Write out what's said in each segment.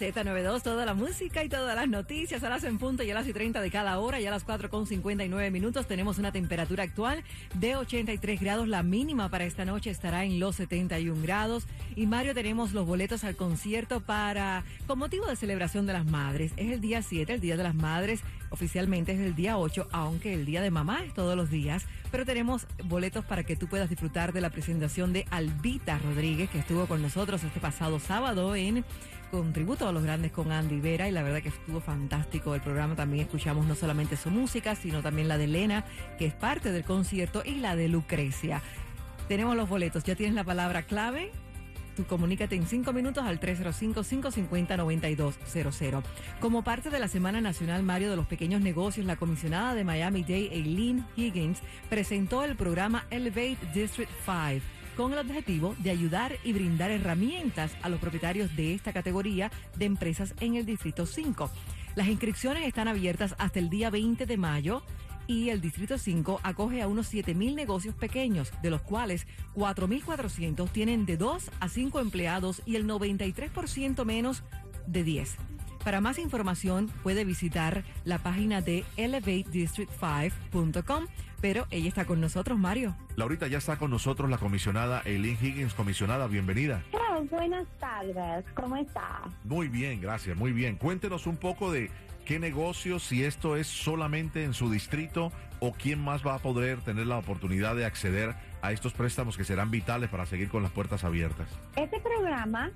Z92, toda la música y todas las noticias a las en punto y a las y 30 de cada hora y a las 4 con 59 minutos tenemos una temperatura actual de 83 grados. La mínima para esta noche estará en los 71 grados. Y Mario, tenemos los boletos al concierto para, con motivo de celebración de las madres. Es el día 7, el Día de las Madres. Oficialmente es el día 8, aunque el Día de Mamá es todos los días. Pero tenemos boletos para que tú puedas disfrutar de la presentación de Albita Rodríguez, que estuvo con nosotros este pasado sábado en contributo a los grandes con Andy Vera y la verdad que estuvo fantástico el programa. También escuchamos no solamente su música, sino también la de Elena, que es parte del concierto, y la de Lucrecia. Tenemos los boletos, ya tienes la palabra clave. Tú comunícate en cinco minutos al 305-550-9200. Como parte de la Semana Nacional Mario de los Pequeños Negocios, la comisionada de Miami Day, Eileen Higgins, presentó el programa Elevate District 5 con el objetivo de ayudar y brindar herramientas a los propietarios de esta categoría de empresas en el Distrito 5. Las inscripciones están abiertas hasta el día 20 de mayo y el Distrito 5 acoge a unos 7.000 negocios pequeños, de los cuales 4.400 tienen de 2 a 5 empleados y el 93% menos de 10. Para más información puede visitar la página de elevatedistrict5.com, pero ella está con nosotros, Mario. Laurita, ya está con nosotros la comisionada Eileen Higgins. Comisionada, bienvenida. Hola, buenas tardes, ¿cómo está? Muy bien, gracias, muy bien. Cuéntenos un poco de qué negocios, si esto es solamente en su distrito o quién más va a poder tener la oportunidad de acceder a estos préstamos que serán vitales para seguir con las puertas abiertas. Este programa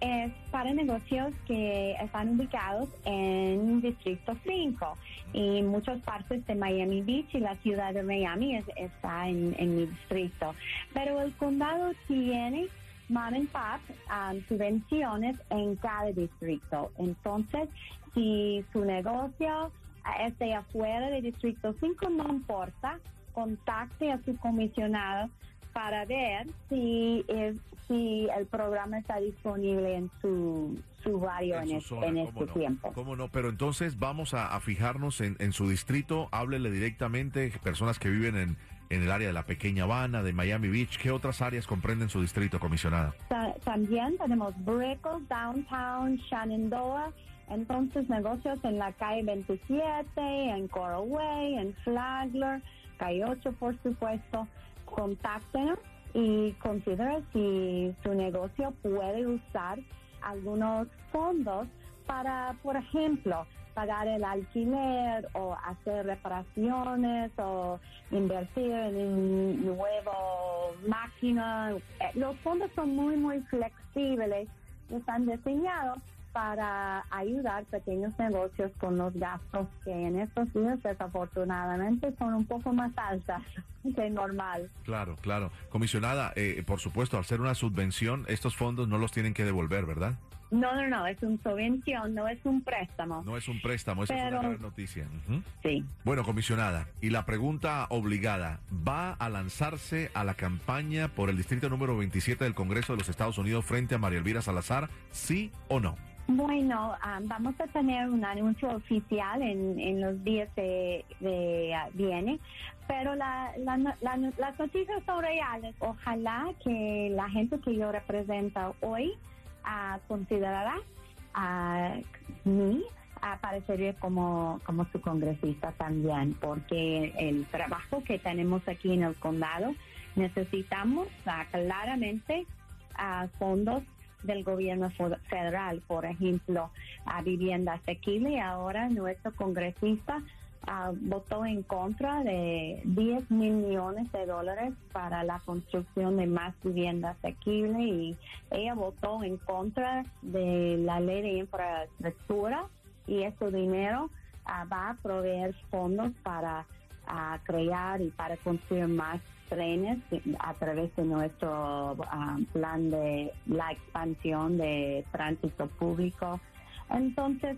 es para negocios que están ubicados en Distrito 5 y muchas partes de Miami Beach y la ciudad de Miami es- está en, en mi distrito. Pero el condado tiene mom and pop um, subvenciones en cada distrito. Entonces, si su negocio eh, es de afuera del Distrito 5, no importa, contacte a su comisionado para ver si es si el programa está disponible en su, su barrio en, su es- zona, en ¿cómo este no? tiempo. ¿Cómo no? Pero entonces vamos a, a fijarnos en, en su distrito, háblele directamente, personas que viven en, en el área de la Pequeña Habana, de Miami Beach. ¿Qué otras áreas comprenden su distrito, comisionada? Ta- También tenemos Brickell, Downtown, Shenandoah, entonces negocios en la calle 27, en Coral Way, en Flagler, calle 8 por supuesto. Contáctenos y considere si su negocio puede usar algunos fondos para, por ejemplo, pagar el alquiler o hacer reparaciones o invertir en un nuevo máquina. Eh, Los fondos son muy, muy flexibles están diseñados para ayudar pequeños negocios con los gastos que en estos días desafortunadamente son un poco más altas que normal. Claro, claro. Comisionada, eh, por supuesto, al ser una subvención, estos fondos no los tienen que devolver, ¿verdad? No, no, no, es una subvención, no es un préstamo. No es un préstamo, esa es una gran noticia. Ujú. Sí. Bueno, comisionada, y la pregunta obligada, ¿va a lanzarse a la campaña por el distrito número 27 del Congreso de los Estados Unidos frente a María Elvira Salazar, sí o no? Bueno, ah, vamos a tener un anuncio oficial en, en los días de, de, ah, viene, pero la, la, las noticias son reales. Ojalá que la gente que yo represento hoy ah, considerará a mí aparecer como, como su congresista también, porque el trabajo que tenemos aquí en el condado necesitamos claramente ah, fondos del gobierno federal, por ejemplo, a vivienda asequible. Ahora nuestro congresista ah, votó en contra de 10 mil millones de dólares para la construcción de más vivienda asequible y ella votó en contra de la ley de infraestructura y ese dinero ah, va a proveer fondos para ah, crear y para construir más trenes a través de nuestro plan de la expansión de tránsito público. Entonces,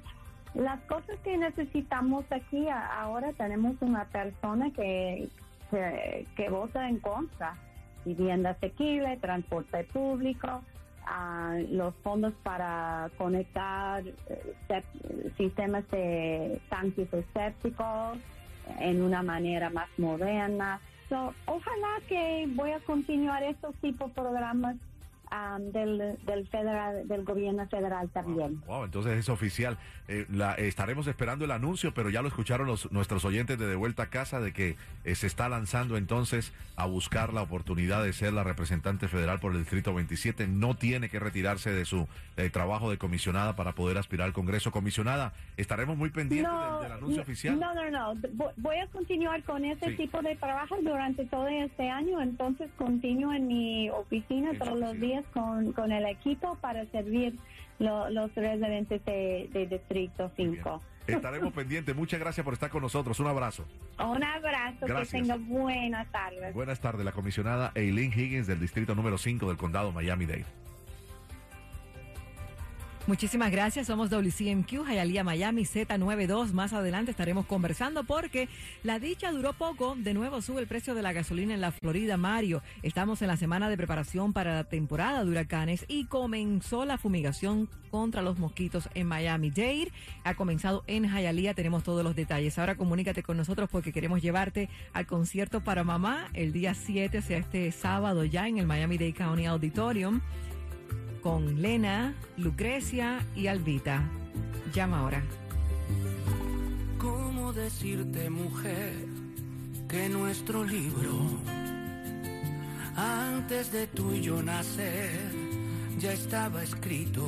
las cosas que necesitamos aquí ahora tenemos una persona que que, que vota en contra. Vivienda asequible, transporte público, ah, los fondos para conectar eh, sistemas de tanques escépticos en una manera más moderna. So, ojalá que voy a continuar estos tipos de programas ah, del, del, federal, del gobierno federal también. Wow, entonces es oficial. Eh, la, estaremos esperando el anuncio, pero ya lo escucharon los, nuestros oyentes de De Vuelta a Casa de que eh, se está lanzando entonces a buscar la oportunidad de ser la representante federal por el Distrito 27. No tiene que retirarse de su eh, trabajo de comisionada para poder aspirar al Congreso. Comisionada, estaremos muy pendientes del, del anuncio no, oficial. No, no, no. Vo- Voy a continuar con ese Sí. tipo de trabajo durante todo este año. Entonces, continúo en mi oficina En todos los oficina. Con, con el equipo para servir lo- los residentes de, de Distrito Muy bien. 5. Estaremos pendientes. Muchas gracias por estar con nosotros. Un abrazo. Un abrazo, Gracias. que tenga buenas tardes. Buenas tardes, la comisionada Eileen Higgins del Distrito número 5 del Condado Miami-Dade. Muchísimas gracias. Somos WCMQ, Hialeah, Miami, Z92. Más adelante estaremos conversando porque la dicha duró poco. De nuevo sube el precio de la gasolina en la Florida, Mario. Estamos en la semana de preparación para la temporada de huracanes y comenzó la fumigación contra los mosquitos en Miami. Dade ha comenzado en Hialeah. Tenemos todos los detalles. Ahora comunícate con nosotros porque queremos llevarte al concierto para mamá el día 7, o sea, este sábado ya en el Miami Dade County Auditorium con Lena, Lucrecia y Albita. Llama ahora. ¿Cómo decirte, mujer, que nuestro libro, antes de tú y yo nacer, ya estaba escrito?